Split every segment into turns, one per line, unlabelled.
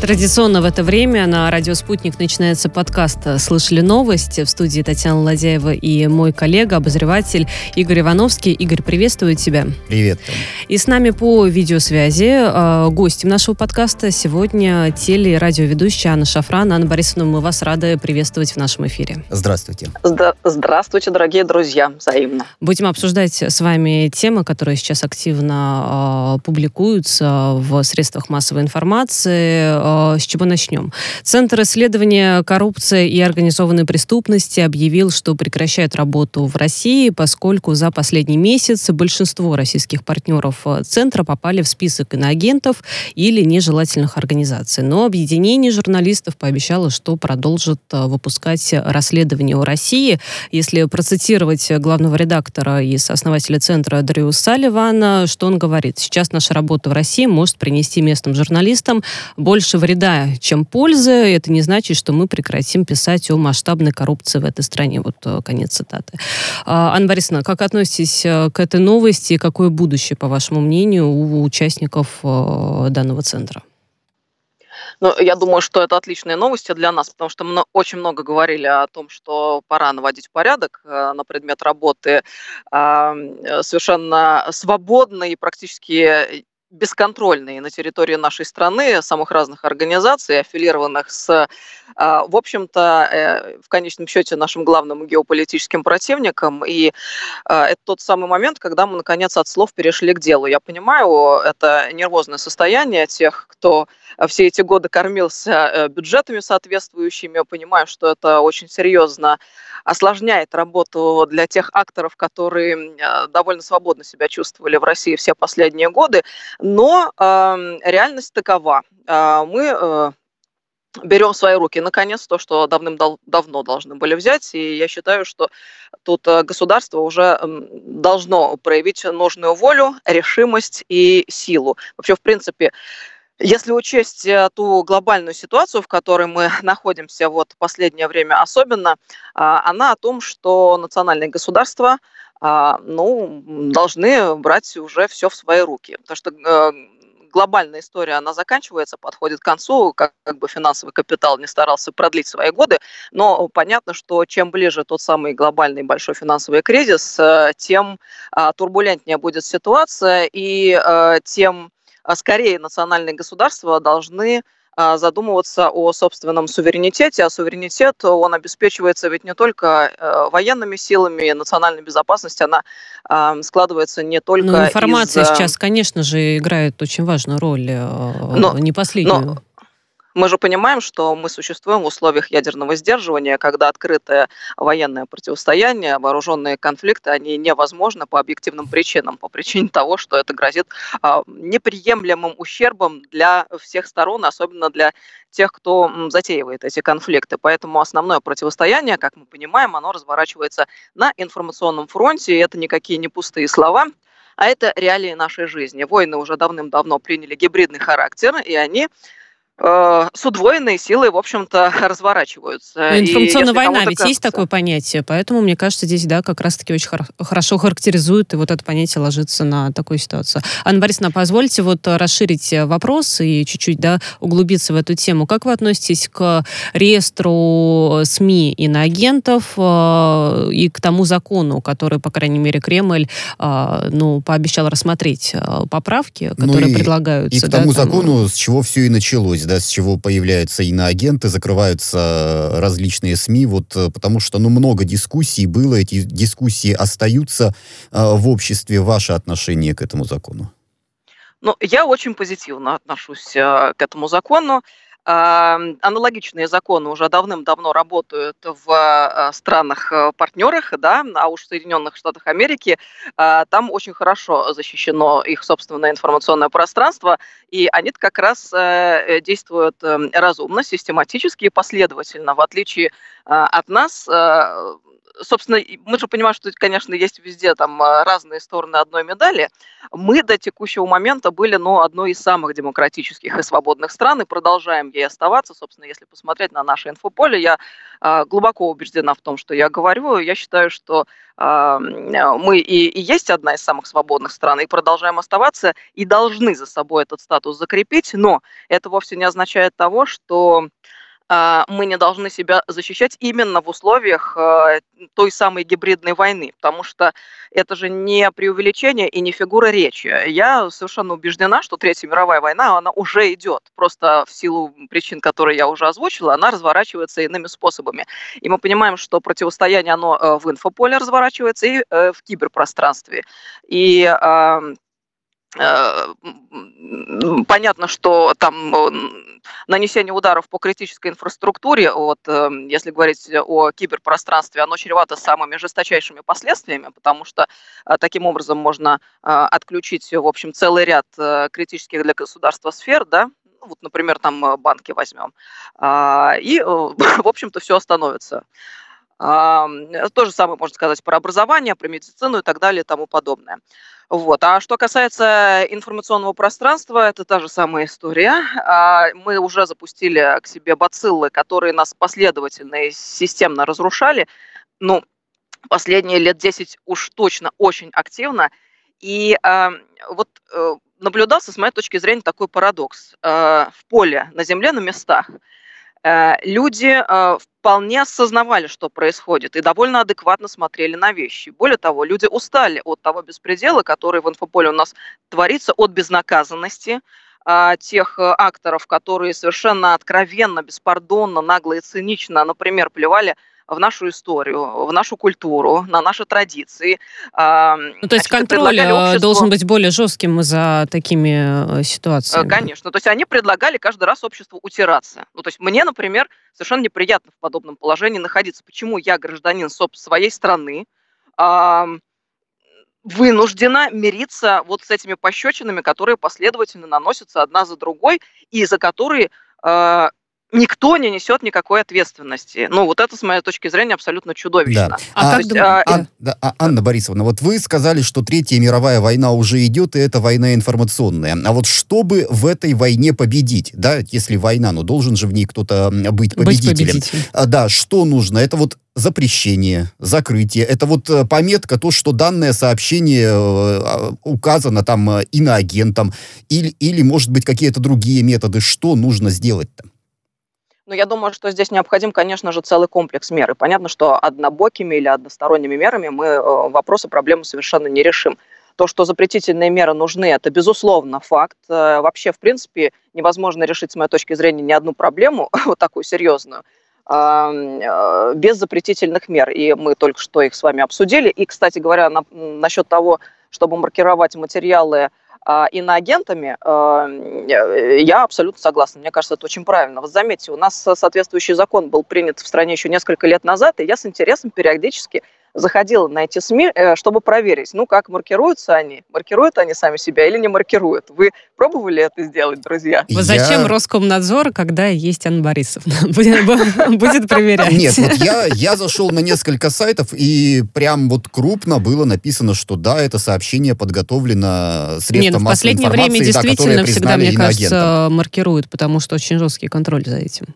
Традиционно в это время на радио «Спутник» начинается подкаст «Слышали новости» в студии Татьяна Ладяева и мой коллега, обозреватель Игорь Ивановский. Игорь, приветствую тебя.
Привет.
И с нами по видеосвязи э, гостем нашего подкаста сегодня теле- и радиоведущая Анна Шафран. Анна Борисовна, мы вас рады приветствовать в нашем эфире.
Здравствуйте.
Здравствуйте, дорогие друзья, взаимно.
Будем обсуждать с вами темы, которые сейчас активно э, публикуются в средствах массовой информации с чего начнем? Центр исследования коррупции и организованной преступности объявил, что прекращает работу в России, поскольку за последний месяц большинство российских партнеров э, Центра попали в список иноагентов или нежелательных организаций. Но объединение журналистов пообещало, что продолжит э, выпускать расследование о России. Если процитировать главного редактора и основателя Центра Дрю Салливана, что он говорит? Сейчас наша работа в России может принести местным журналистам больше вреда, чем пользы. Это не значит, что мы прекратим писать о масштабной коррупции в этой стране. Вот э, конец цитаты. А, Анна Борисовна, как относитесь э, к этой новости и какое будущее, по вашему мнению, у участников э, данного центра?
Ну, я думаю, что это отличные новости для нас, потому что мы очень много говорили о том, что пора наводить порядок на предмет работы совершенно свободной и практически бесконтрольные на территории нашей страны самых разных организаций, аффилированных с, а, в общем-то, э, в конечном счете нашим главным геополитическим противником. И а, это тот самый момент, когда мы, наконец, от слов перешли к делу. Я понимаю, это нервозное состояние тех, кто все эти годы кормился э, бюджетами соответствующими. Я понимаю, что это очень серьезно осложняет работу для тех акторов, которые э, довольно свободно себя чувствовали в России все последние годы. Но э, реальность такова. Э, мы э, берем свои руки, наконец, то, что давным-давно должны были взять. И я считаю, что тут э, государство уже должно проявить нужную волю, решимость и силу. Вообще, в принципе, если учесть э, ту глобальную ситуацию, в которой мы находимся вот последнее время особенно, а, она о том, что национальные государства ну, должны брать уже все в свои руки. Потому что э, глобальная история, она заканчивается, подходит к концу, как, как бы финансовый капитал не старался продлить свои годы, но понятно, что чем ближе тот самый глобальный большой финансовый кризис, э, тем а, турбулентнее будет ситуация, и тем а скорее национальные государства должны а, задумываться о собственном суверенитете, а суверенитет, он обеспечивается ведь не только э, военными силами, национальной безопасности, она складывается не только
Но информация из... сейчас, конечно же, играет очень важную роль, э, но, не последнюю. Но
мы же понимаем, что мы существуем в условиях ядерного сдерживания, когда открытое военное противостояние, вооруженные конфликты, они невозможны по объективным причинам, по причине того, что это грозит а, неприемлемым ущербом для всех сторон, особенно для тех, кто затеивает эти конфликты. Поэтому основное противостояние, как мы понимаем, оно разворачивается на информационном фронте, и это никакие не пустые слова, а это реалии нашей жизни. Войны уже давным-давно приняли гибридный характер, и они с удвоенной силой, в общем-то, разворачиваются.
Но информационная война, ведь кажется... есть такое понятие, поэтому, мне кажется, здесь, да, как раз-таки очень хор- хорошо характеризует, и вот это понятие ложится на такую ситуацию. Анна Борисовна, позвольте вот расширить вопрос и чуть-чуть, да, углубиться в эту тему. Как вы относитесь к реестру СМИ иноагентов э, и к тому закону, который, по крайней мере, Кремль, э, ну, пообещал рассмотреть э, поправки, ну которые ну и, предлагаются?
И к
да,
тому там... закону, с чего все и началось да, с чего появляются иноагенты, закрываются различные СМИ, вот э, потому что, ну, много дискуссий было, эти дискуссии остаются э, в обществе. Ваше отношение к этому закону?
Ну, я очень позитивно отношусь э, к этому закону. Аналогичные законы уже давным-давно работают в а, странах-партнерах, э, да, а уж в Соединенных Штатах Америки а, там очень хорошо защищено их собственное информационное пространство, и они как раз э, действуют эм, разумно, систематически и последовательно, в отличие а, от нас, собственно, мы же понимаем, что, конечно, есть везде там а, разные стороны одной медали. Мы до текущего момента были, ну, одной из самых демократических и свободных стран, и продолжаем ей оставаться. Собственно, если посмотреть на наше инфополе, я э, глубоко убеждена в том, что я говорю. Я считаю, что э, мы и, и есть одна из самых свободных стран, и продолжаем оставаться, и должны за собой этот статус закрепить, но это вовсе не означает того, что а, мы не должны себя защищать именно в условиях а, той самой гибридной войны, потому что это же не преувеличение и не фигура речи. Я совершенно убеждена, что Третья мировая война, она уже идет. Просто в силу причин, которые я уже озвучила, она разворачивается иными способами. И мы понимаем, что противостояние, оно э, в инфополе разворачивается и э, в киберпространстве. И понятно, что там нанесение ударов по критической инфраструктуре, вот, э, если говорить о киберпространстве, оно чревато самыми жесточайшими последствиями, потому что э, таким образом можно отключить, в общем, целый ряд критических для государства сфер, да, ну, вот, например, там банки возьмем, а, и, в общем-то, все остановится. То же самое можно сказать про образование, про медицину и так далее и тому подобное. Вот. А что касается информационного пространства, это та же самая история. А, мы уже запустили к себе бациллы, которые нас последовательно и системно разрушали. Ну, последние лет 10 уж точно очень активно. И э, вот э, наблюдался, с моей точки зрения, такой парадокс. Э, в поле, на земле, на местах – Э, люди э, вполне осознавали, что происходит, и довольно адекватно смотрели на вещи. Более того, люди устали от того беспредела, который в инфополе у нас творится, от безнаказанности, а, тех э, акторов, которые совершенно откровенно, беспардонно, нагло и цинично, например, плевали в нашу историю, в нашу культуру, на наши традиции.
Ну, то есть контроль э, обществу... должен быть более жестким за такими э, ситуациями.
Конечно. То есть они предлагали каждый раз обществу утираться. Ну, то есть мне, например, совершенно неприятно в подобном положении находиться. Почему я, гражданин своей страны, вынуждена мириться вот с этими пощечинами, которые последовательно наносятся одна за другой, и за которые э, никто не несет никакой ответственности. Ну, вот это, с моей точки зрения, абсолютно чудовищно.
Да. А, а, есть, а, Ан, да, а, Анна Борисовна, вот вы сказали, что Третья мировая война уже идет, и это война информационная. А вот чтобы в этой войне победить, да, если война, ну, должен же в ней кто-то быть победителем. Быть победителем. А, да, что нужно? Это вот запрещение, закрытие. Это вот э, пометка, то, что данное сообщение э, а, указано там э, иноагентом, или, или, может быть, какие-то другие методы. Что нужно сделать-то?
Но я думаю, что здесь необходим, конечно же, целый комплекс мер. И понятно, что однобокими или односторонними мерами мы э, вопросы, проблемы совершенно не решим. То, что запретительные меры нужны, это безусловно факт. Э, вообще, в принципе, невозможно решить, с моей точки зрения, ни одну проблему, вот такую серьезную, э, без запретительных мер. И мы только что их с вами обсудили. И, кстати говоря, на, насчет того, чтобы маркировать материалы иноагентами, а, я абсолютно согласна. Мне кажется, это очень правильно. Вот заметьте, у нас соответствующий закон был принят в стране еще несколько лет назад, и я с интересом периодически заходила на эти СМИ, э, чтобы проверить, ну, как маркируются они, маркируют они сами себя или не маркируют. Вы пробовали это сделать, друзья?
Я... Зачем Роскомнадзор, когда есть Анна Борисовна? Будет проверять.
Нет, вот я, я зашел на несколько сайтов, и прям вот крупно было написано, что да, это сообщение подготовлено средством ну,
в последнее время действительно всегда, мне кажется, маркируют, потому что очень жесткий контроль за этим.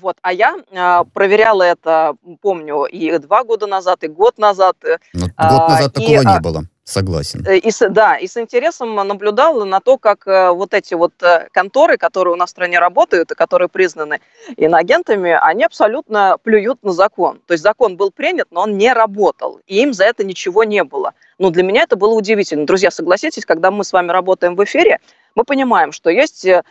Вот, а я э, проверяла это, помню, и два года назад, и год назад.
Ну, год назад э, такого и, не было. Согласен.
Э, и, да, и с интересом наблюдал на то, как э, вот эти вот э, конторы, которые у нас в стране работают и которые признаны иноагентами, они абсолютно плюют на закон. То есть закон был принят, но он не работал, и им за это ничего не было. Ну, для меня это было удивительно. Друзья, согласитесь, когда мы с вами работаем в эфире, мы понимаем, что есть э,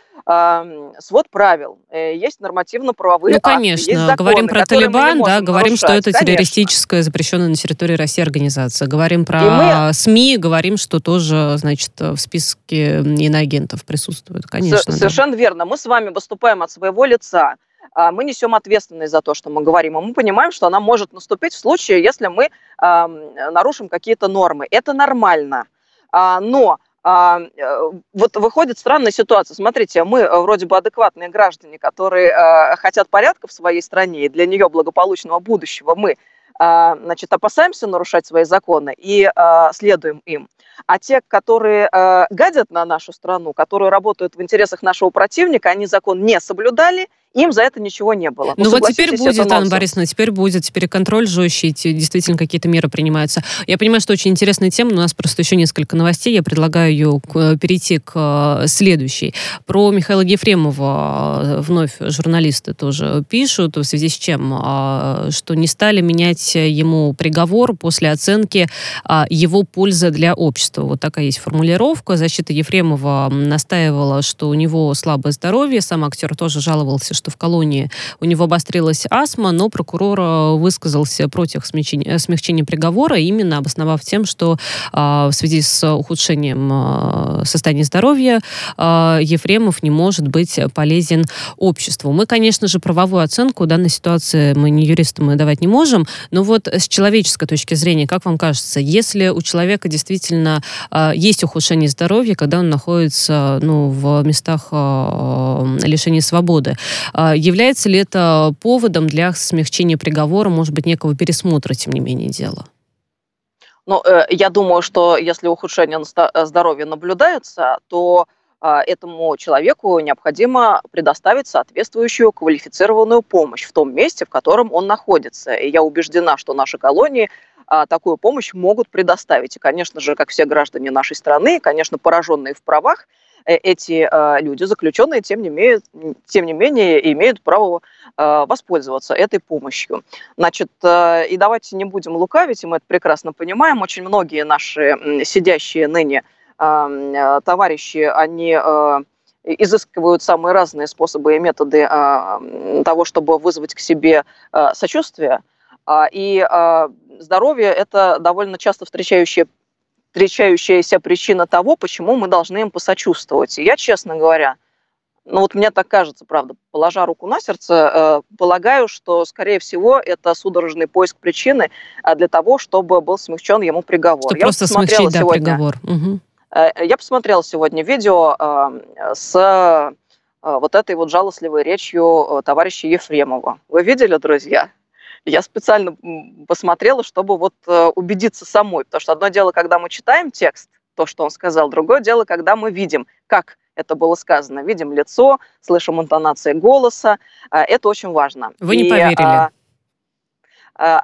свод правил, э, есть нормативно-правовые
Ну, конечно.
Акты, законы,
говорим про Талибан, да, говорим, что это конечно. террористическая, запрещенная на территории России организация. Говорим про мы... СМИ, говорим, что тоже, значит, в списке иноагентов присутствует. Конечно.
С- совершенно верно. Мы с вами выступаем от своего лица мы несем ответственность за то, что мы говорим, и мы понимаем, что она может наступить в случае, если мы нарушим какие-то нормы. Это нормально. А, но а, э, вот выходит странная ситуация. Смотрите, мы э, вроде бы адекватные граждане, которые э, хотят порядка в своей стране и для нее благополучного будущего. Мы значит, опасаемся нарушать свои законы и следуем им. А те, которые гадят на нашу страну, которые работают в интересах нашего противника, они закон не соблюдали, им за это ничего не было.
Ну, ну вот теперь будет, Анна Борисовна, теперь будет, теперь контроль жестче, действительно какие-то меры принимаются. Я понимаю, что очень интересная тема, но у нас просто еще несколько новостей, я предлагаю ее к, перейти к э, следующей. Про Михаила Ефремова э, вновь журналисты тоже пишут, в связи с чем, э, что не стали менять ему приговор после оценки его пользы для общества. Вот такая есть формулировка. Защита Ефремова настаивала, что у него слабое здоровье, сам актер тоже жаловался, что в колонии у него обострилась астма, но прокурор э, высказался против смягчения, смягчения приговора, именно обосновав тем, что а, в связи с ухудшением а, состояния здоровья а, Ефремов не может быть полезен обществу. Мы, конечно же, правовую оценку данной ситуации, мы не юристы, мы давать не можем, но вот с человеческой точки зрения, как вам кажется, если у человека действительно есть ухудшение здоровья, когда он находится ну, в местах лишения свободы, является ли это поводом для смягчения приговора, может быть, некого пересмотра, тем не менее, дела?
Ну, э, я думаю, что если ухудшение э, здоровья наблюдается, то а, этому человеку необходимо предоставить соответствующую квалифицированную помощь в том месте, в котором он находится. И я убеждена, что наши колонии а, такую помощь могут предоставить. И, конечно же, как все граждане нашей страны, конечно, пораженные в правах, эти э, люди, заключенные, тем не, менее, тем не менее имеют право э, воспользоваться этой помощью. Значит, и давайте не будем лукавить, и мы это прекрасно понимаем, очень многие наши сидящие ныне товарищи, они изыскивают самые разные способы и методы того, чтобы вызвать к себе сочувствие. А, и здоровье – это довольно часто встречающая встречающаяся причина того, почему мы должны им посочувствовать. И я, честно говоря, ну вот мне так кажется, правда, положа руку на сердце, э, полагаю, что, скорее всего, это судорожный поиск причины э, для того, чтобы был смягчен ему приговор.
Чтобы я просто смягчить, да, приговор. Угу.
Э, я посмотрела сегодня видео э, с э, вот этой вот жалостливой речью товарища Ефремова. Вы видели, друзья? Я специально посмотрела, чтобы вот э, убедиться самой, потому что одно дело, когда мы читаем текст, то, что он сказал, другое дело, когда мы видим, как это было сказано. Видим лицо, слышим интонации голоса. А, это очень важно.
Вы не И, поверили? А,
а,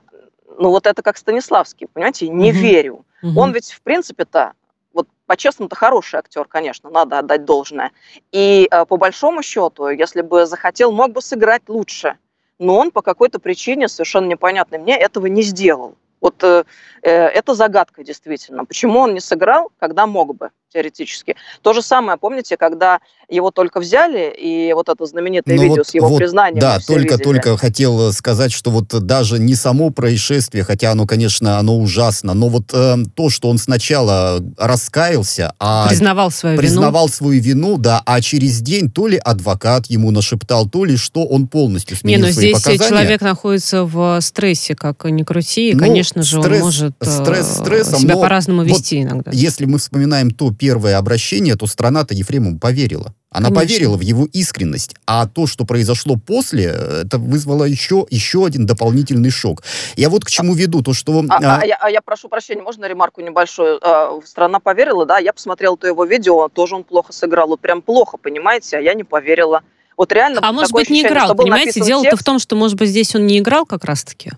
ну вот это как Станиславский, понимаете, не угу. верю. Угу. Он ведь в принципе-то вот по-честному-то хороший актер, конечно, надо отдать должное. И э, по большому счету, если бы захотел, мог бы сыграть лучше но он по какой-то причине, совершенно непонятной мне, этого не сделал. Вот э, э, это загадка действительно. Почему он не сыграл, когда мог бы? Теоретически. То же самое, помните, когда его только взяли, и вот это знаменитое ну видео вот, с его вот, признанием.
Да, только, только хотел сказать, что вот даже не само происшествие, хотя оно, конечно, оно ужасно, но вот э, то, что он сначала раскаялся, а
признавал свою
признавал
вину.
свою вину, да, а через день то ли адвокат ему нашептал, то ли что он полностью сменил
не, но
свои
здесь
показания.
человек находится в стрессе, как ни крути, и, ну, конечно же, стресс, он может стресс, э, стрессом, себя по-разному вести вот иногда.
Если мы вспоминаем то первое обращение, то страна-то Ефремову поверила. Она Конечно. поверила в его искренность. А то, что произошло после, это вызвало еще, еще один дополнительный шок. Я вот к чему веду, то что...
А, а... А, я, а я прошу прощения, можно ремарку небольшую? А, страна поверила, да, я посмотрела то его видео, тоже он плохо сыграл, вот прям плохо, понимаете, а я не поверила. Вот реально...
А может быть не играл, понимаете? Дело-то в том, что, может быть, здесь он не играл как раз-таки.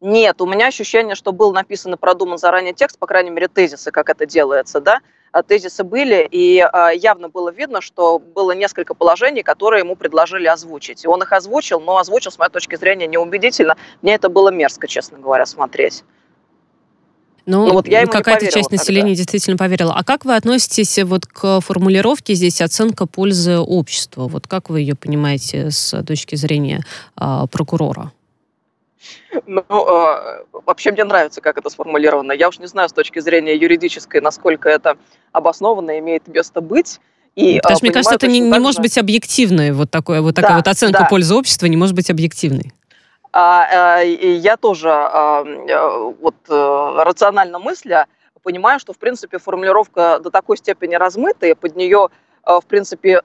Нет, у меня ощущение, что был написан и продуман заранее текст, по крайней мере, тезисы, как это делается, да, тезисы были, и а, явно было видно, что было несколько положений, которые ему предложили озвучить. И он их озвучил, но озвучил, с моей точки зрения, неубедительно. Мне это было мерзко, честно говоря, смотреть.
Ну, ну вот я какая-то часть населения тогда. действительно поверила. А как вы относитесь вот к формулировке здесь оценка пользы обществу? Вот как вы ее понимаете с точки зрения э, прокурора?
Ну, э, вообще мне нравится, как это сформулировано. Я уж не знаю с точки зрения юридической, насколько это обоснованно имеет место быть.
И, Потому что, мне кажется, это не, не может быть объективной, вот, такое, вот такая да, вот оценка да. пользы общества не может быть объективной.
А, а, я тоже а, э, вот э, рационально мысля понимаю, что, в принципе, формулировка до такой степени размытая, под нее, в принципе,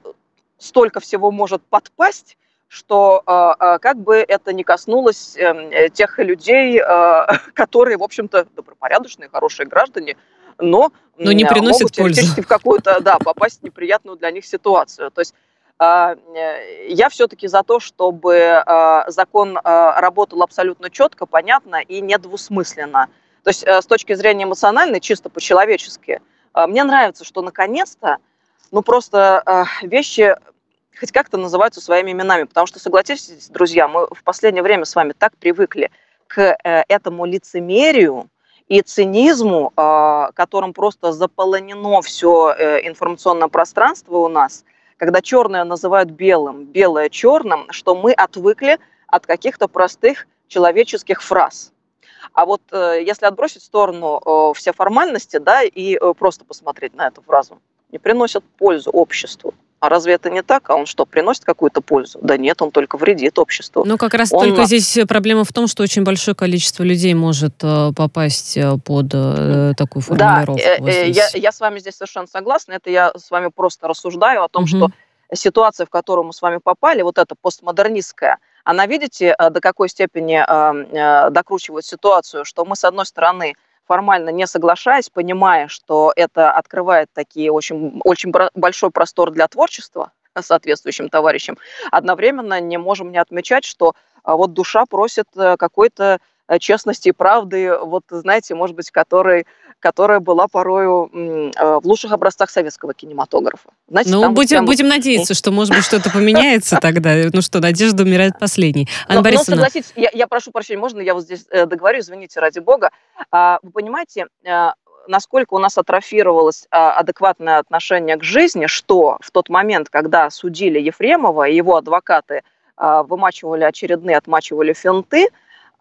столько всего может подпасть, что как бы это не коснулось эм, тех людей, которые, в общем-то, добропорядочные, хорошие граждане, но,
но не приносят могут
пользу. в какую-то, да, попасть в неприятную для них ситуацию. То есть а, э, я все-таки за то, чтобы а, закон а, работал абсолютно четко, понятно и недвусмысленно. То есть э, с точки зрения эмоциональной, чисто по-человечески, мне нравится, что наконец-то, ну просто вещи хоть как-то называются своими именами, потому что, согласитесь, друзья, мы в последнее время с вами так привыкли к э, этому лицемерию, и цинизму, которым просто заполонено все информационное пространство у нас, когда черное называют белым, белое черным, что мы отвыкли от каких-то простых человеческих фраз. А вот э, если отбросить в сторону э, все формальности, да, и э, просто посмотреть на эту фразу, не приносят пользу обществу. А разве это не так? А он что, приносит какую-то пользу? Да нет, он только вредит обществу.
Ну, как раз он... только здесь проблема в том, что очень большое количество людей может э, попасть э, под э, такую формулировку.
Да, я, я с вами здесь совершенно согласна. Это я с вами просто рассуждаю о том, угу. что ситуация, в которую мы с вами попали, вот эта постмодернистская, она, видите, до какой степени докручивает ситуацию, что мы, с одной стороны, формально не соглашаясь, понимая, что это открывает такие очень, очень большой простор для творчества соответствующим товарищам, одновременно не можем не отмечать, что а, вот душа просит э, какой-то честности и правды, вот, знаете, может быть, которой которая была порою э, в лучших образцах советского кинематографа.
Знаете, ну, будем, прям... будем надеяться, что, может быть, что-то поменяется тогда. Ну что, надежда умирает последней.
Анна но, Борисовна... но согласитесь, я, я прошу прощения, можно я вот здесь э, договорю, извините, ради бога. А, вы понимаете, э, насколько у нас атрофировалось а, адекватное отношение к жизни, что в тот момент, когда судили Ефремова и его адвокаты а, вымачивали очередные, отмачивали финты,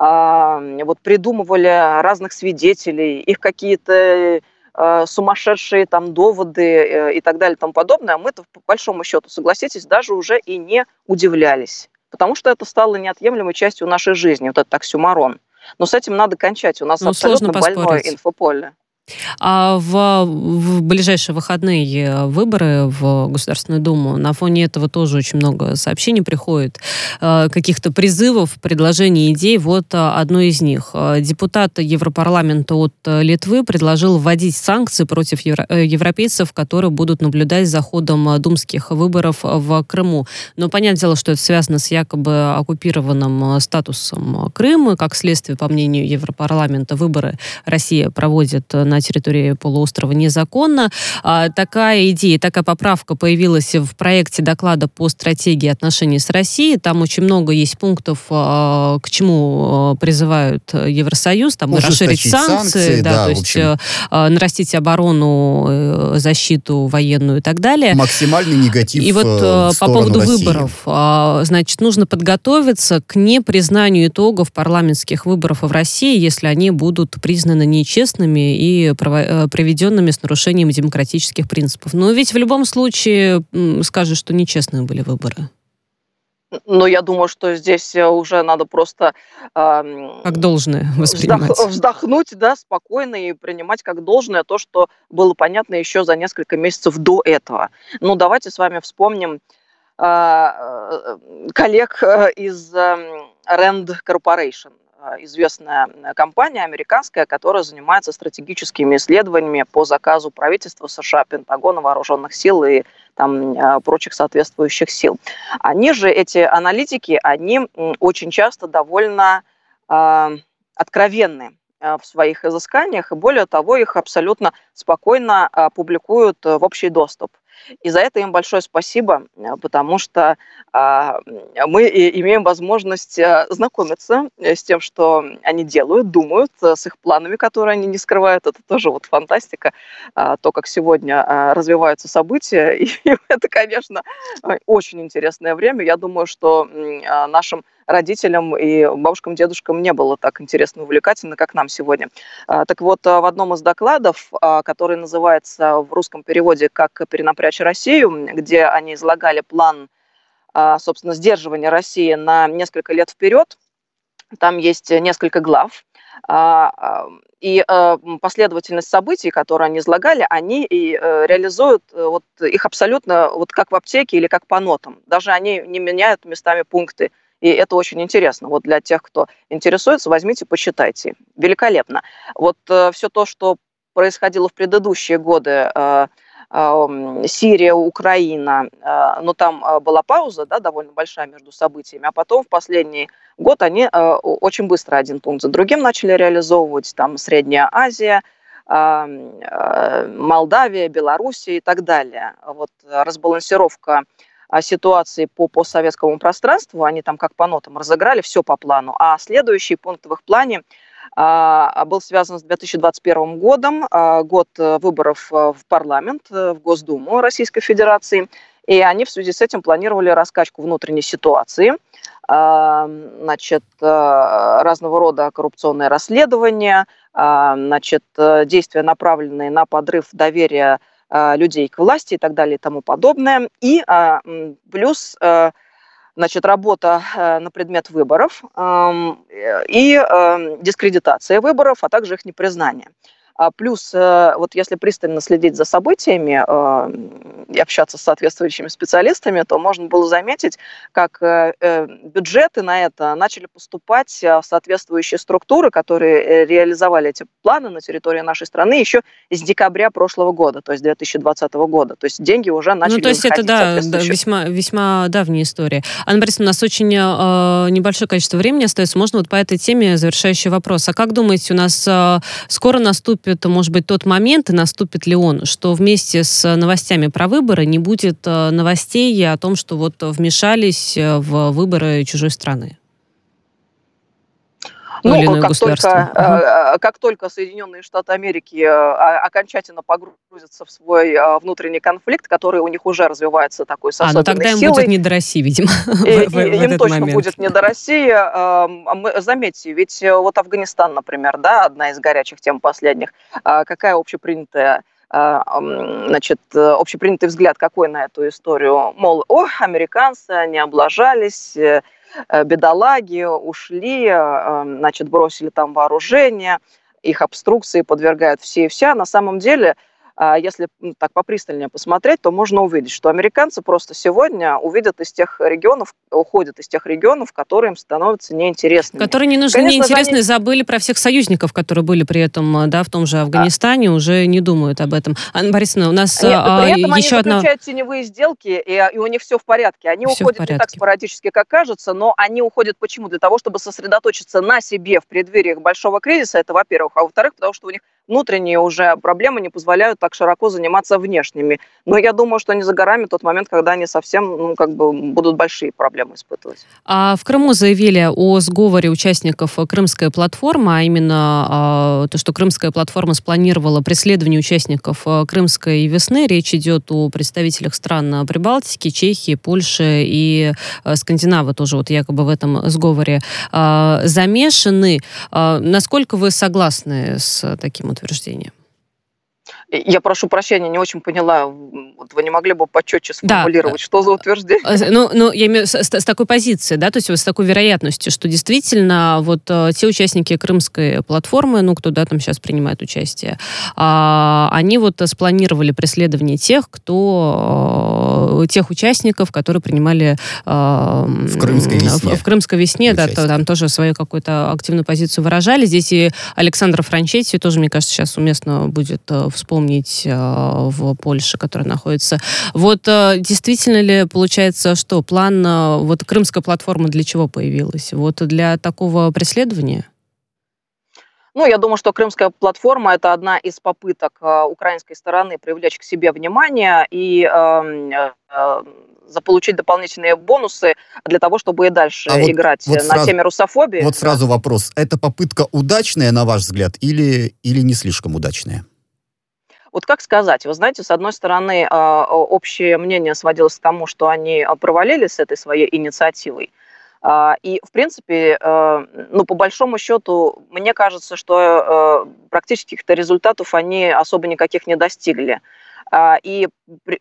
вот придумывали разных свидетелей, их какие-то э, сумасшедшие там доводы э, и так далее и тому подобное, мы-то по большому счету, согласитесь, даже уже и не удивлялись, потому что это стало неотъемлемой частью нашей жизни, вот этот оксюмарон. Но с этим надо кончать, у нас
ну,
абсолютно больное инфополе.
А в, в ближайшие выходные выборы в Государственную Думу, на фоне этого тоже очень много сообщений приходит, э, каких-то призывов, предложений, идей. Вот э, одно из них. Э, депутат Европарламента от Литвы предложил вводить санкции против европейцев, которые будут наблюдать за ходом думских выборов в Крыму. Но понятное дело, что это связано с якобы оккупированным статусом Крыма. Как следствие, по мнению Европарламента, выборы Россия проводит на территории полуострова незаконно. А, такая идея, такая поправка появилась в проекте доклада по стратегии отношений с Россией. Там очень много есть пунктов, а, к чему а, призывают Евросоюз. Там расширить санкции, санкции да, да, то есть нарастить оборону, э, защиту военную и так далее.
Максимальный негатив
И вот
э,
по поводу России. выборов, значит, нужно подготовиться к непризнанию итогов парламентских выборов в России, если они будут признаны нечестными и Э, проведенными с нарушением демократических принципов. Но ведь в любом случае скажут, что нечестные были выборы.
Но я думаю, что здесь э, уже надо просто...
Э, как должное воспринимать.
Вздох, вздохнуть, да, спокойно и принимать как должное то, что было понятно еще за несколько месяцев до этого. Ну, давайте с вами вспомним э, коллег из э, Rand Corporation. А, известная компания американская, которая занимается стратегическими исследованиями по заказу правительства США, Пентагона, вооруженных сил и там, а, прочих соответствующих сил. Они же, эти аналитики, они очень часто довольно э, откровенны в своих изысканиях, и более того, их абсолютно спокойно публикуют в общий доступ. И за это им большое спасибо, э, потому что а, мы имеем возможность э, знакомиться э, с тем, что они делают, думают, с их планами, которые они не скрывают. Это тоже вот фантастика, а, то, как сегодня а, развиваются события. И это, конечно, очень интересное время. Я думаю, что нашим родителям и бабушкам, дедушкам не было так интересно и увлекательно, как нам сегодня. Так вот, в одном из докладов, который называется в русском переводе «Как перенапрячь Россию», где они излагали план, собственно, сдерживания России на несколько лет вперед, там есть несколько глав, И последовательность событий, которые они излагали, они и реализуют вот их абсолютно вот как в аптеке или как по нотам. Даже они не меняют местами пункты и это очень интересно. Вот для тех, кто интересуется, возьмите, почитайте. Великолепно. Вот э, все то, что происходило в предыдущие годы, э, э, Сирия, Украина, э, но там э, была пауза, да, довольно большая между событиями, а потом в последний год они э, очень быстро один пункт за другим начали реализовывать, там Средняя Азия, Молдавия, Белоруссия и так далее. Вот разбалансировка ситуации по постсоветскому пространству, они там как по нотам разыграли, все по плану. А следующий пункт в их плане а, был связан с 2021 годом, а, год э, выборов э, в парламент, э, в Госдуму Российской Федерации. И они в связи с этим планировали раскачку внутренней ситуации, а, значит, разного рода коррупционные расследования, значит, действия, направленные на подрыв доверия а, людей к власти и так далее и тому подобное. И а, плюс а, значит, работа на предмет выборов и дискредитация выборов, а также их непризнание. А плюс, э, вот если пристально следить за событиями э, и общаться с соответствующими специалистами, то можно было заметить, как э, бюджеты на это начали поступать в соответствующие структуры, которые реализовали эти планы на территории нашей страны еще с декабря прошлого года, то есть 2020 года. То есть деньги уже начали
Ну, то есть это, да, весьма, весьма давняя история. Анна Борисовна, у нас очень э, небольшое количество времени остается. Можно вот по этой теме завершающий вопрос. А как думаете, у нас э, скоро наступит наступит, может быть, тот момент, и наступит ли он, что вместе с новостями про выборы не будет э, новостей о том, что вот вмешались э, в выборы чужой страны?
Ну, или иное как Только, угу. как только Соединенные Штаты Америки окончательно погрузятся в свой внутренний конфликт, который у них уже развивается такой с
а, ну тогда им силой, будет не до России, видимо.
И, в, в им точно момент. будет не до России. Заметьте, ведь вот Афганистан, например, да, одна из горячих тем последних, какая общепринятая значит, общепринятый взгляд какой на эту историю? Мол, о, американцы, они облажались, э, Э, бедолаги ушли, э, значит, бросили там вооружение, их обструкции подвергают все и вся. На самом деле – если так попристальнее посмотреть, то можно увидеть, что американцы просто сегодня увидят из тех регионов, уходят из тех регионов, которые им становятся неинтересными.
Которые не нужны, Конечно, неинтересны, они... забыли про всех союзников, которые были при этом, да, в том же Афганистане, а. уже не думают об этом. Анна Борисовна, у нас
Нет, а, при этом еще они одна... заключают теневые сделки, и, и у них все в порядке. Они все уходят не так спорадически, как кажется, но они уходят почему? Для того, чтобы сосредоточиться на себе в преддвериях большого кризиса, это во-первых, а во-вторых, потому что у них внутренние уже проблемы не позволяют так широко заниматься внешними. Но я думаю, что не за горами тот момент, когда они совсем, ну, как бы будут большие проблемы испытывать.
А в Крыму заявили о сговоре участников Крымской платформы, а именно а, то, что Крымская платформа спланировала преследование участников а, Крымской весны. Речь идет о представителях стран Прибалтики, Чехии, Польши и а, Скандинавы тоже вот якобы в этом сговоре замешаны. Насколько вы согласны с таким вот утверждение.
Я прошу прощения, не очень поняла. Вот вы не могли бы почетче сформулировать, да. что за утверждение?
Э, ну, ну я имею с, с такой позиции, да, то есть с такой вероятностью, что действительно вот э, те участники Крымской платформы, ну, кто да, там сейчас принимает участие, а, они вот спланировали преследование тех, кто э, тех участников, которые принимали
в Крымской весне.
В, в Крымской весне, да, то, там тоже свою какую-то активную позицию выражали. Здесь и Александр Франчетти тоже, мне кажется, сейчас уместно будет вспомнить вспомнить э, в Польше, которая находится. Вот э, действительно ли получается, что план, э, вот крымская платформа для чего появилась? Вот для такого преследования?
Ну, я думаю, что Крымская платформа – это одна из попыток э, украинской стороны привлечь к себе внимание и э, э, заполучить дополнительные бонусы для того, чтобы и дальше а играть вот, вот на сразу, теме русофобии.
Вот сразу вопрос. Это попытка удачная, на ваш взгляд, или, или не слишком удачная?
Вот как сказать? Вы знаете, с одной стороны, а, общее мнение сводилось к тому, что они а, провалились с этой своей инициативой. А, и, в принципе, ну, по большому счету, мне кажется, что практически каких-то результатов они особо никаких не достигли. и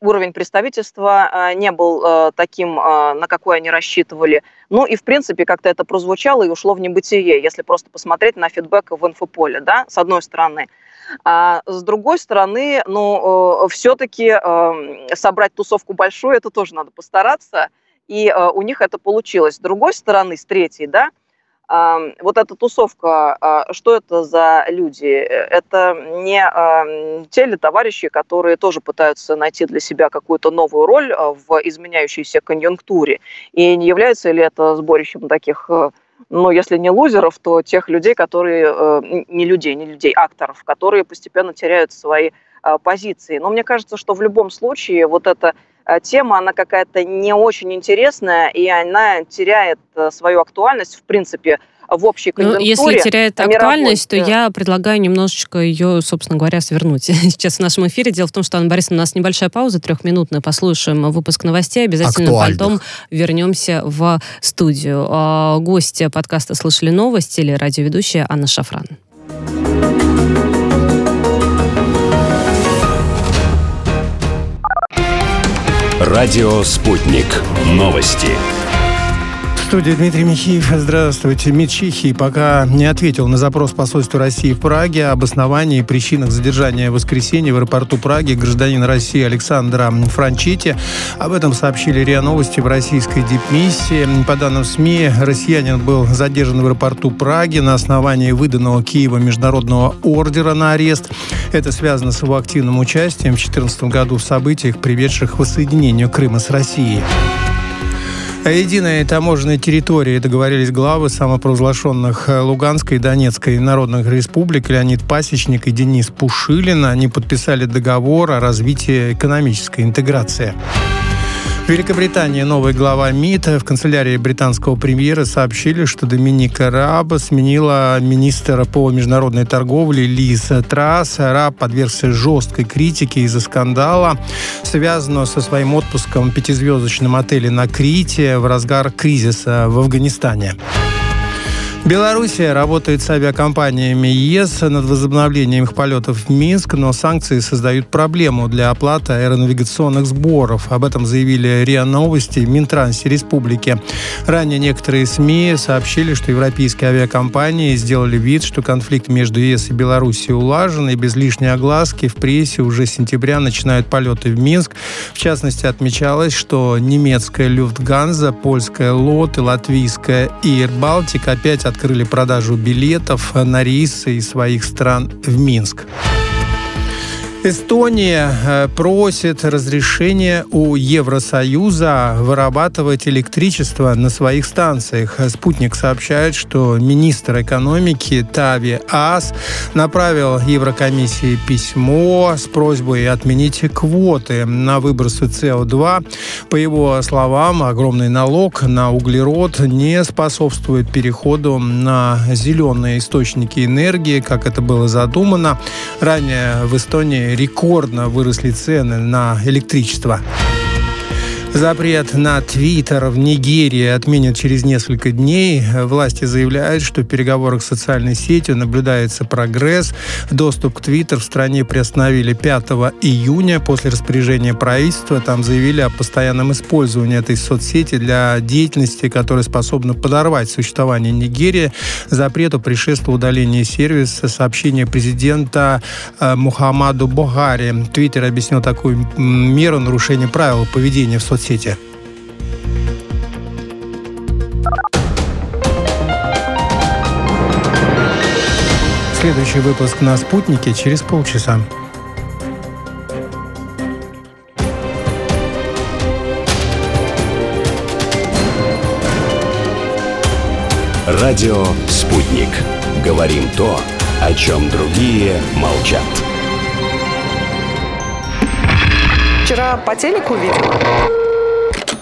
уровень представительства не был таким, на какой они рассчитывали. Ну и, в принципе, как-то это прозвучало и ушло в небытие, если просто посмотреть на фидбэк в инфополе, да, с одной стороны. А с другой стороны, ну, все-таки собрать тусовку большую, это тоже надо постараться, и у них это получилось. С другой стороны, с третьей, да, вот эта тусовка, а, что это за люди? Это не те ли товарищи, которые тоже пытаются найти для себя какую-то новую роль в изменяющейся конъюнктуре? И не является ли это сборищем таких, э, ну, если не лузеров, то тех людей, которые, э, не людей, не людей, акторов, которые постепенно теряют свои а, позиции. Но мне кажется, что в любом случае вот эта тема, она какая-то не очень интересная, и она теряет э, свою актуальность, в принципе, в общей
конъюнктуре. Ну, если теряет актуальность, то я предлагаю немножечко ее, собственно говоря, свернуть сейчас в нашем эфире. Дело в том, что, Анна Борисовна, у нас небольшая пауза трехминутная. Послушаем выпуск новостей. Обязательно потом вернемся в студию. А, гости подкаста «Слышали новости» или радиоведущая Анна Шафран.
Радио «Спутник». Новости
студии Дмитрий Михеев. Здравствуйте. МИД Чехии пока не ответил на запрос посольства России в Праге об основании и причинах задержания в воскресенье в аэропорту Праги гражданина России Александра Франчити. Об этом сообщили РИА Новости в российской дипмиссии. По данным СМИ, россиянин был задержан в аэропорту Праги на основании выданного Киева международного ордера на арест. Это связано с его активным участием в 2014 году в событиях, приведших к воссоединению Крыма с Россией. О единой таможенной территории договорились главы самопровозглашенных э, Луганской и Донецкой народных республик Леонид Пасечник и Денис Пушилин. Они подписали договор о развитии экономической интеграции. В Великобритании новый глава МИД в канцелярии британского премьера сообщили, что Доминика Раб сменила министра по международной торговле Лиз Трасс. Раб подвергся жесткой критике из-за скандала, связанного со своим отпуском в пятизвездочном отеле на Крите в разгар кризиса в Афганистане. Белоруссия работает с авиакомпаниями ЕС над возобновлением их полетов в Минск, но санкции создают проблему для оплаты аэронавигационных сборов. Об этом заявили РИА Новости в Минтрансе Республики. Ранее некоторые СМИ сообщили, что европейские авиакомпании сделали вид, что конфликт между ЕС и Белоруссией улажен, и без лишней огласки в прессе уже с сентября начинают полеты в Минск. В частности, отмечалось, что немецкая Люфтганза, польская Лот и латвийская Air опять открыли продажу билетов на рейсы из своих стран в Минск. Эстония э, просит разрешения у Евросоюза вырабатывать электричество на своих станциях. Спутник сообщает, что министр экономики Тави Ас направил Еврокомиссии письмо с просьбой отменить квоты на выбросы СО2. По его словам, огромный налог на углерод не способствует переходу на зеленые источники энергии, как это было задумано. Ранее в Эстонии рекордно выросли цены на электричество. Запрет на Твиттер в Нигерии отменят через несколько дней. Власти заявляют, что в переговорах с социальной сетью наблюдается прогресс. Доступ к Твиттер в стране приостановили 5 июня после распоряжения правительства. Там заявили о постоянном использовании этой соцсети для деятельности, которая способна подорвать существование Нигерии. Запрету предшествовало удаление сервиса сообщения президента э, Мухаммаду Бухари. Твиттер объяснил такую меру нарушения правил поведения в соцсети соцсети. Следующий выпуск на «Спутнике» через полчаса.
Радио «Спутник». Говорим то, о чем другие молчат.
Вчера по телеку видела.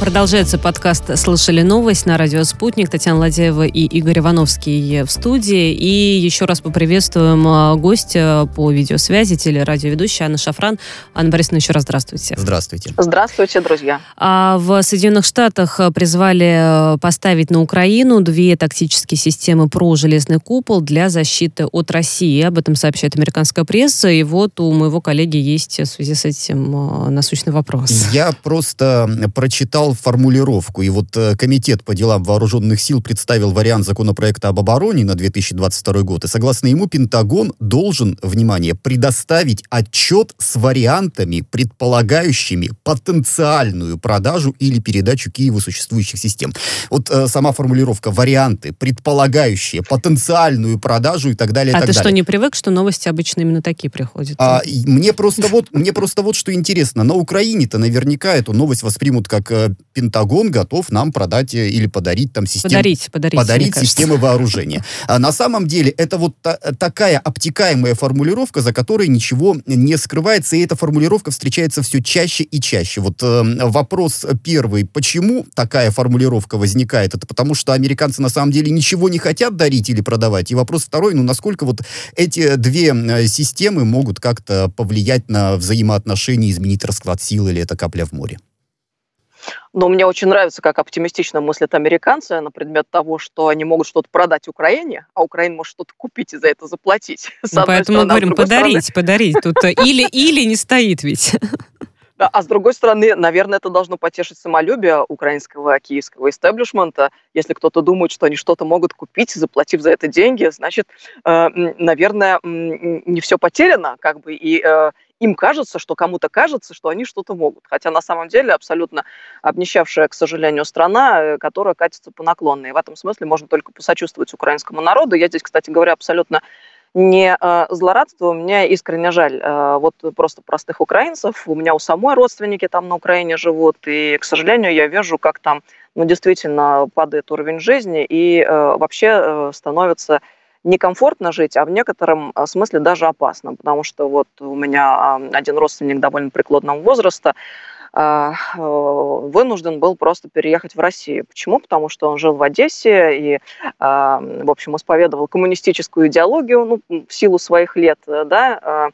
Продолжается подкаст «Слышали новость» на радио «Спутник». Татьяна Ладеева и Игорь Ивановский в студии. И еще раз поприветствуем а, гостя по видеосвязи, телерадиоведущая Анна Шафран. Анна Борисовна, еще раз здравствуйте.
Здравствуйте.
Здравствуйте, друзья.
А в Соединенных Штатах призвали поставить на Украину две тактические системы ПРО «Железный купол» для защиты от России. Об этом сообщает американская пресса. И вот у моего коллеги есть в связи с этим а, насущный вопрос.
Я просто прочитал формулировку, и вот э, Комитет по делам вооруженных сил представил вариант законопроекта об обороне на 2022 год, и согласно ему Пентагон должен, внимание, предоставить отчет с вариантами, предполагающими потенциальную продажу или передачу Киеву существующих систем. Вот э, сама формулировка «варианты», предполагающие потенциальную продажу и так далее.
А
так
ты
далее.
что, не привык, что новости обычно именно такие приходят?
А, мне просто вот мне просто вот что интересно. На Украине-то наверняка эту новость воспримут как э, Пентагон готов нам продать э, или подарить там систему.
Подарить, подарить.
Подарить системы вооружения. А на самом деле это вот та, такая обтекаемая формулировка, за которой ничего не скрывается, и эта формулировка встречается все чаще и чаще. Вот э, вопрос первый, почему такая формулировка возникает? Это потому, что американцы на самом деле ничего не хотят дарить или продавать. И вопрос второй, ну насколько вот эти две э, системы могут как-то повлиять на взаимоотношения, изменить расклад сил или это капля в море?
Но мне очень нравится, как оптимистично мыслят американцы на предмет того, что они могут что-то продать Украине, а Украина может что-то купить и за это заплатить.
Ну, поэтому стороны, говорим, подарить, стороны... подарить. Тут или-или не стоит ведь.
Да, а с другой стороны, наверное, это должно потешить самолюбие украинского киевского истеблишмента. Если кто-то думает, что они что-то могут купить, заплатив за это деньги, значит, э, наверное, не все потеряно, как бы, и э, им кажется, что кому-то кажется, что они что-то могут. Хотя на самом деле абсолютно обнищавшая, к сожалению, страна, э, которая катится по наклонной. И в этом смысле можно только посочувствовать украинскому народу. Я здесь, кстати говоря, абсолютно не э, злорадство, мне искренне жаль э, вот просто простых украинцев. У меня у самой родственники там на Украине живут, и, к сожалению, я вижу, как там ну, действительно падает уровень жизни и э, вообще э, становится некомфортно жить, а в некотором э, смысле даже опасно, потому что вот у меня один родственник довольно преклонного возраста, а, э, вынужден был просто переехать в Россию. Почему? Потому что он жил в Одессе и, а, в общем, исповедовал коммунистическую идеологию ну, в силу своих лет, э, да, а,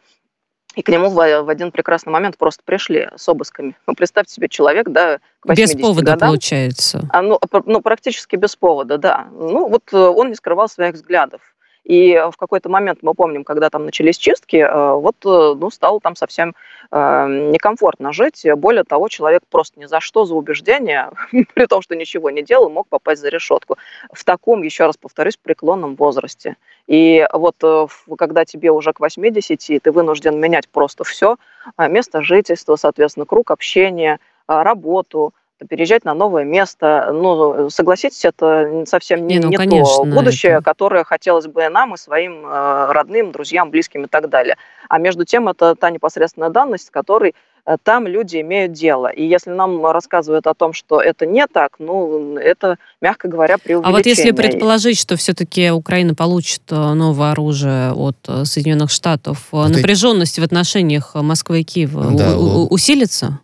и к нему в один прекрасный момент просто пришли с обысками. Ну, представьте себе, человек, да,
к 80 Без повода, годам, получается.
А, ну, ну, практически без повода, да. Ну, вот э, он не скрывал своих взглядов. И в какой-то момент, мы помним, когда там начались чистки, э, вот э, ну, стало там совсем э, некомфортно жить. Более того, человек просто ни за что, за убеждение, при том, что ничего не делал, мог попасть за решетку. В таком, еще раз повторюсь, преклонном возрасте. И вот когда тебе уже к 80, ты вынужден менять просто все, место жительства, соответственно, круг общения, работу, переезжать на новое место. Ну, согласитесь, это совсем не, не, ну, не конечно, то будущее, это... которое хотелось бы нам и своим э, родным, друзьям, близким и так далее. А между тем, это та непосредственная данность, с которой э, там люди имеют дело. И если нам рассказывают о том, что это не так, ну, это, мягко говоря, преувеличение.
А вот если предположить, что все-таки Украина получит э, новое оружие от Соединенных Штатов, вот напряженность и... в отношениях Москвы и Киева да, усилится?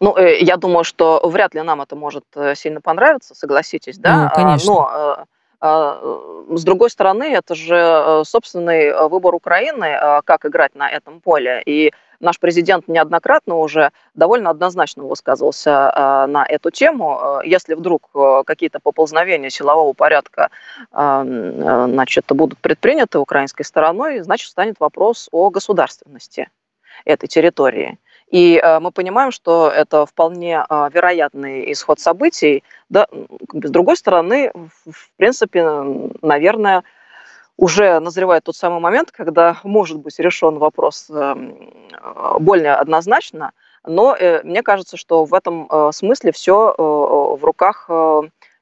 Ну, э, я думаю, что вряд ли нам это может э, сильно понравиться, согласитесь, да?
Ну, конечно.
Но э, с другой стороны, это же собственный выбор Украины, как играть на этом поле. И наш президент неоднократно уже довольно однозначно высказывался на эту тему. Если вдруг какие-то поползновения силового порядка значит, будут предприняты украинской стороной, значит, станет вопрос о государственности этой территории. И э, мы понимаем, что это вполне э, вероятный исход событий. Да, с другой стороны, в принципе, наверное, уже назревает тот самый момент, когда может быть решен вопрос э, более однозначно, но э, мне кажется, что в этом э, смысле все в руках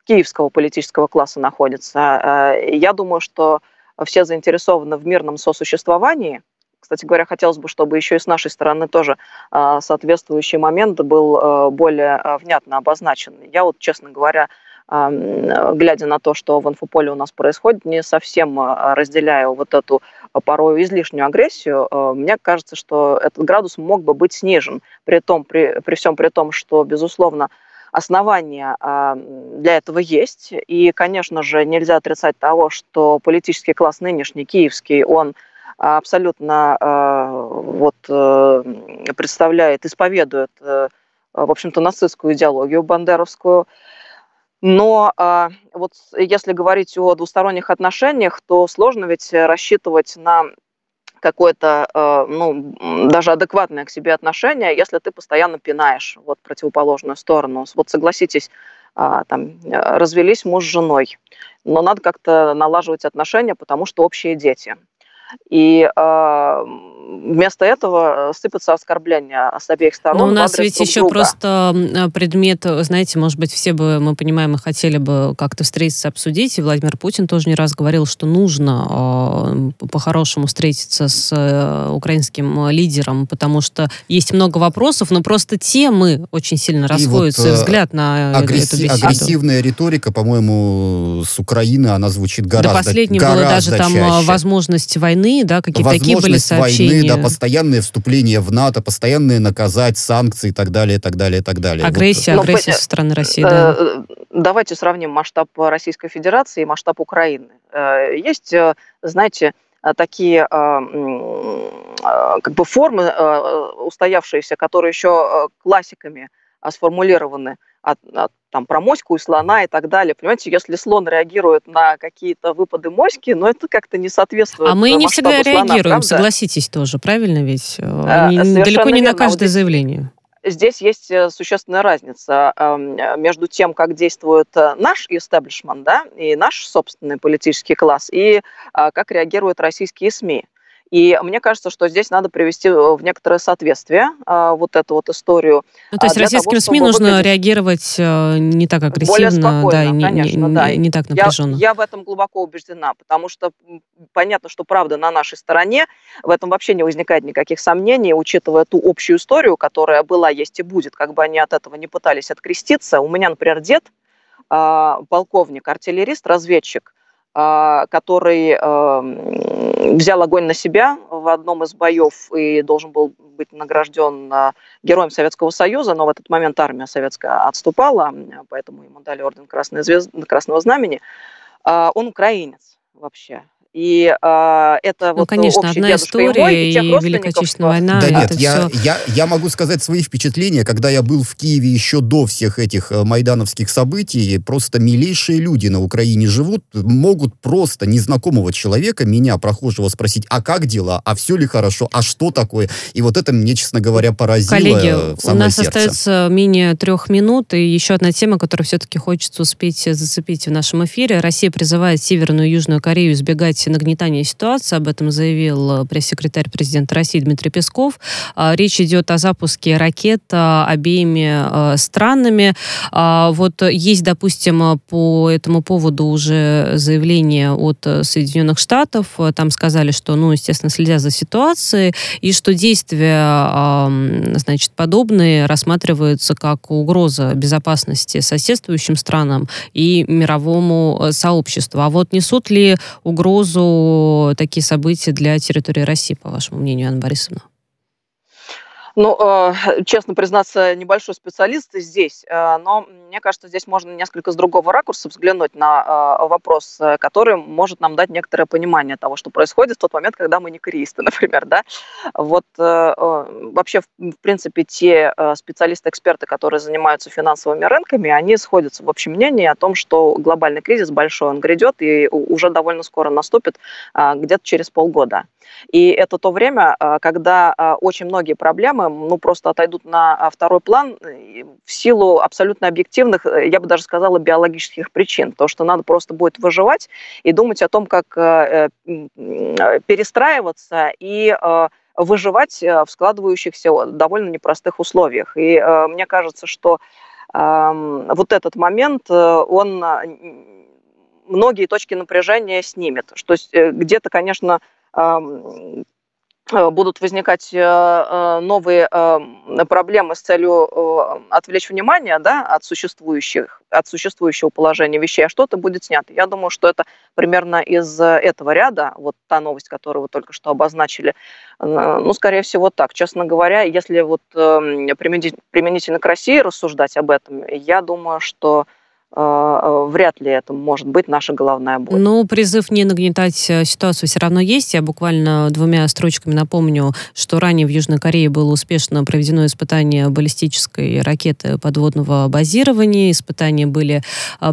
киевского политического класса находится. Я думаю, что все заинтересованы в мирном сосуществовании – кстати говоря, хотелось бы, чтобы еще и с нашей стороны тоже а, соответствующий момент был а, более а, внятно обозначен. Я вот, честно говоря, глядя на то, что в инфополе у нас происходит, не совсем разделяю вот эту порой излишнюю агрессию. Мне кажется, что этот градус мог бы быть снижен, при, том, при, при всем при том, что, безусловно, основания для этого есть. И, конечно же, нельзя отрицать того, что политический класс нынешний, киевский, он абсолютно вот, представляет, исповедует, в общем-то, нацистскую идеологию бандеровскую. Но а, вот если говорить о двусторонних отношениях, то сложно ведь рассчитывать на какое-то, э, ну, даже адекватное к себе отношение, если ты постоянно пинаешь вот противоположную сторону. Вот согласитесь, а, там, развелись муж с женой, но надо как-то налаживать отношения, потому что общие дети. И вместо этого сыпятся оскорбления с обеих сторон.
Но у нас ведь еще друга. просто предмет, знаете, может быть, все бы, мы понимаем, и хотели бы как-то встретиться, обсудить. И Владимир Путин тоже не раз говорил, что нужно э, по-хорошему встретиться с э, украинским лидером, потому что есть много вопросов, но просто темы очень сильно расходятся, и, вот, и взгляд на агрессив, эту беседу.
Агрессивная риторика, по-моему, с Украины, она звучит гораздо
До последнего
было
даже там
чаще.
возможность войны, да, какие-то такие были сообщения.
войны, да, постоянное вступление в НАТО, постоянные наказать, санкции и так далее, и так далее, и так далее.
Агрессия, вот. агрессия со стороны России, да. Э,
давайте сравним масштаб Российской Федерации и масштаб Украины. Э, есть, э, знаете, такие как бы формы устоявшиеся, которые еще классиками сформулированы от, от, там, про моську и слона и так далее. Понимаете, если слон реагирует на какие-то выпады моськи, но ну, это как-то не соответствует
А мы не всегда слона, реагируем, правда? согласитесь тоже, правильно ведь? А, далеко не на каждое заявление.
Здесь есть э, существенная разница эм, между тем, как действует э, наш истеблишмент, да, и наш собственный политический класс, и как реагируют российские СМИ. И мне кажется, что здесь надо привести э, в некоторое соответствие а, вот эту вот историю.
Ну, то есть российским того, СМИ нужно реагировать э, не так агрессивно, да, и конечно, не, да. не, не так напряженно.
Я, я в этом глубоко убеждена, потому что понятно, что правда на нашей стороне, в этом вообще не возникает никаких сомнений, учитывая ту общую историю, которая была, есть и будет, как бы они от этого не пытались откреститься. У меня, например, дед, а, полковник, артиллерист, разведчик, а, который эм, взял огонь на себя в одном из боев и должен был быть награжден а, героем Советского Союза, но в этот момент армия советская отступала, поэтому ему дали орден Красной звезды, Красного Знамени. А, он украинец вообще. И э, это
ну,
вот
конечно, одна история мой, и, и Великая Отечественная война.
Да нет, я, все... я, я могу сказать свои впечатления, когда я был в Киеве еще до всех этих э, майдановских событий, просто милейшие люди на Украине живут, могут просто незнакомого человека, меня, прохожего, спросить, а как дела, а все ли хорошо, а что такое? И вот это мне, честно говоря, поразило
Коллеги,
в самое
у нас
сердце.
остается менее трех минут, и еще одна тема, которую все-таки хочется успеть зацепить в нашем эфире. Россия призывает Северную и Южную Корею избегать нагнетания ситуации, об этом заявил э, пресс-секретарь президента России Дмитрий Песков. А, речь идет о запуске ракет а, обеими э, странами. А, вот есть, допустим, по этому поводу уже заявление от Соединенных Штатов. Там сказали, что, ну, естественно, следя за ситуацией, и что действия, значит, подобные рассматриваются как угроза безопасности соседствующим странам и мировому э, сообществу. А вот несут ли угрозу такие события для территории России, по вашему мнению, Анна Борисовна?
Ну, э, честно признаться, небольшой специалист здесь, э, но мне кажется, здесь можно несколько с другого ракурса взглянуть на э, вопрос, который может нам дать некоторое понимание того, что происходит в тот момент, когда мы не кореисты, например, да. Вот вообще, в принципе, те специалисты-эксперты, которые занимаются финансовыми рынками, они сходятся в общем мнении о том, что глобальный кризис большой, он грядет и уже довольно скоро наступит, где-то через полгода. И это то время, когда очень многие проблемы ну, просто отойдут на а, второй план э, в силу абсолютно объективных, э, я бы даже сказала, биологических причин. То, что надо просто будет выживать и думать о том, как э, перестраиваться и выживать в складывающихся довольно непростых условиях. И мне кажется, что вот этот момент, он многие точки напряжения снимет. Что где-то, конечно, будут возникать э, э, новые проблемы с целью отвлечь внимание да, от, существующих, от существующего положения вещей, а что-то будет снято. Я думаю, что это примерно из этого ряда, вот та новость, которую вы только что обозначили, ну, скорее всего, так. Честно говоря, если вот применительно к России рассуждать об этом, я думаю, что вряд ли это может быть наша головная боль.
Ну, призыв не нагнетать э, ситуацию все равно есть. Я буквально двумя строчками напомню, что ранее в Южной Корее было успешно проведено испытание баллистической ракеты подводного базирования. Испытания были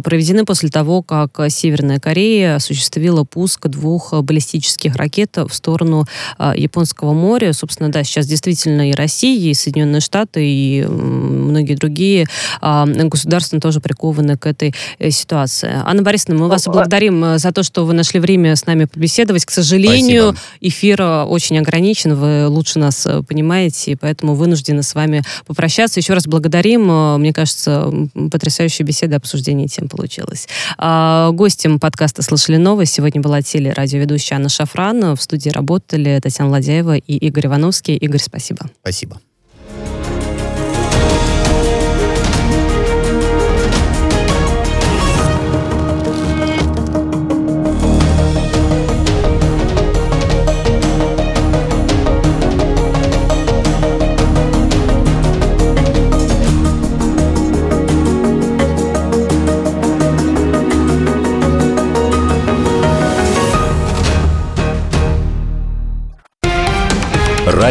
проведены после того, как Северная Корея осуществила пуск двух баллистических ракет в сторону Японского моря. Собственно, да, сейчас действительно и Россия, и Соединенные Штаты, и многие другие государства тоже прикованы к этой э, ситуации. Анна Борисовна, мы вас благодарим э, за то, что вы нашли время с нами побеседовать. К сожалению, Спасибо. эфир очень ограничен, вы лучше нас э, понимаете, и поэтому вынуждены с вами попрощаться. Еще раз благодарим. Мне кажется, потрясающая беседа, обсуждение тем получилось. А, гостем подкаста «Слышали новость» сегодня была телерадиоведущая Анна Шафран. В студии работали Татьяна Ладяева и Игорь Ивановский. Игорь, спасибо.
Спасибо.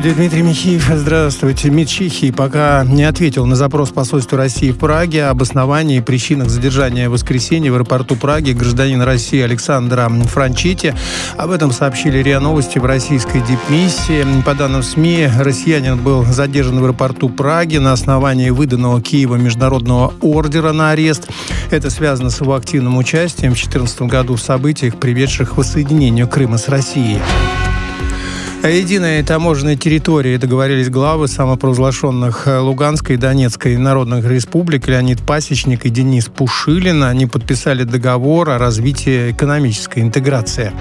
студии Дмитрий Михеев. Здравствуйте. МИД Чехии пока не ответил на запрос посольства России в Праге об основании и причинах задержания в воскресенье в аэропорту Праги гражданина России Александра Франчити. Об этом сообщили РИА Новости в российской дипмиссии. По данным СМИ, россиянин был задержан в аэропорту Праги на основании выданного Киева международного ордера на арест. Это связано с его активным участием в 2014 году в событиях, приведших к воссоединению Крыма с Россией. О единой таможенной территории договорились главы самопровозглашенных э, Луганской и Донецкой народных республик Леонид Пасечник и Денис Пушилин. Они подписали договор о развитии экономической интеграции.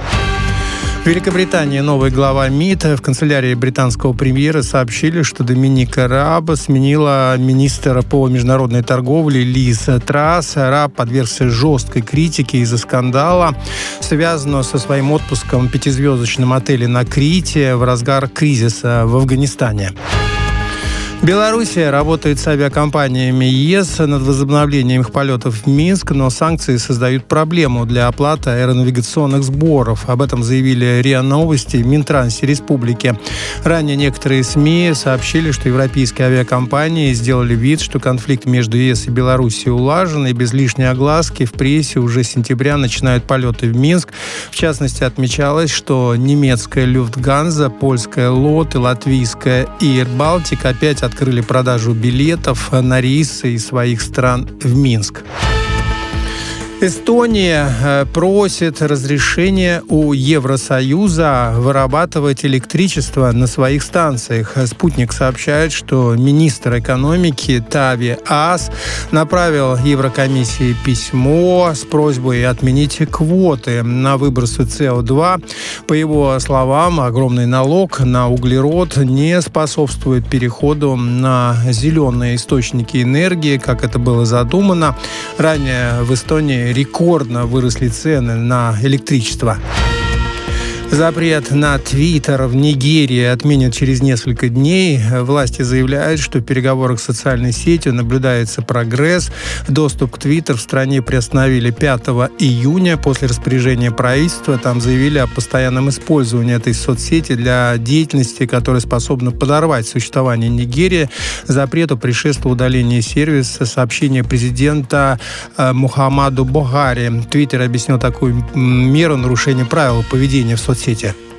В Великобритании новый глава МИД в канцелярии британского премьера сообщили, что Доминика Раб сменила министра по международной торговле Лиз Трасс. Раб подвергся жесткой критике из-за скандала, связанного со своим отпуском в пятизвездочном отеле на Крите в разгар кризиса в Афганистане. Белоруссия работает с авиакомпаниями ЕС над возобновлением их полетов в Минск, но санкции создают проблему для оплаты аэронавигационных сборов. Об этом заявили РИА Новости в Минтрансе Республики. Ранее некоторые СМИ сообщили, что европейские авиакомпании сделали вид, что конфликт между ЕС и Белоруссией улажен, и без лишней огласки в прессе уже с сентября начинают полеты в Минск. В частности, отмечалось, что немецкая Люфтганза, польская Лот и латвийская Air опять от открыли продажу билетов на рейсы из своих стран в Минск. Эстония э, просит разрешения у Евросоюза вырабатывать электричество на своих станциях. Спутник сообщает, что министр экономики Тави Ас направил Еврокомиссии письмо с просьбой отменить квоты на выбросы СО2. По его словам, огромный налог на углерод не способствует переходу на зеленые источники энергии, как это было задумано. Ранее в Эстонии рекордно выросли цены на электричество. Запрет на Твиттер в Нигерии отменят через несколько дней. Власти заявляют, что в переговорах с социальной сетью наблюдается прогресс. Доступ к Твиттер в стране приостановили 5 июня после распоряжения правительства. Там заявили о постоянном использовании этой соцсети для деятельности, которая способна подорвать существование Нигерии. Запрету предшествовало удаление сервиса сообщения президента э, Мухаммаду Бухари. Твиттер объяснил такую меру нарушения правил поведения в соцсети соцсети.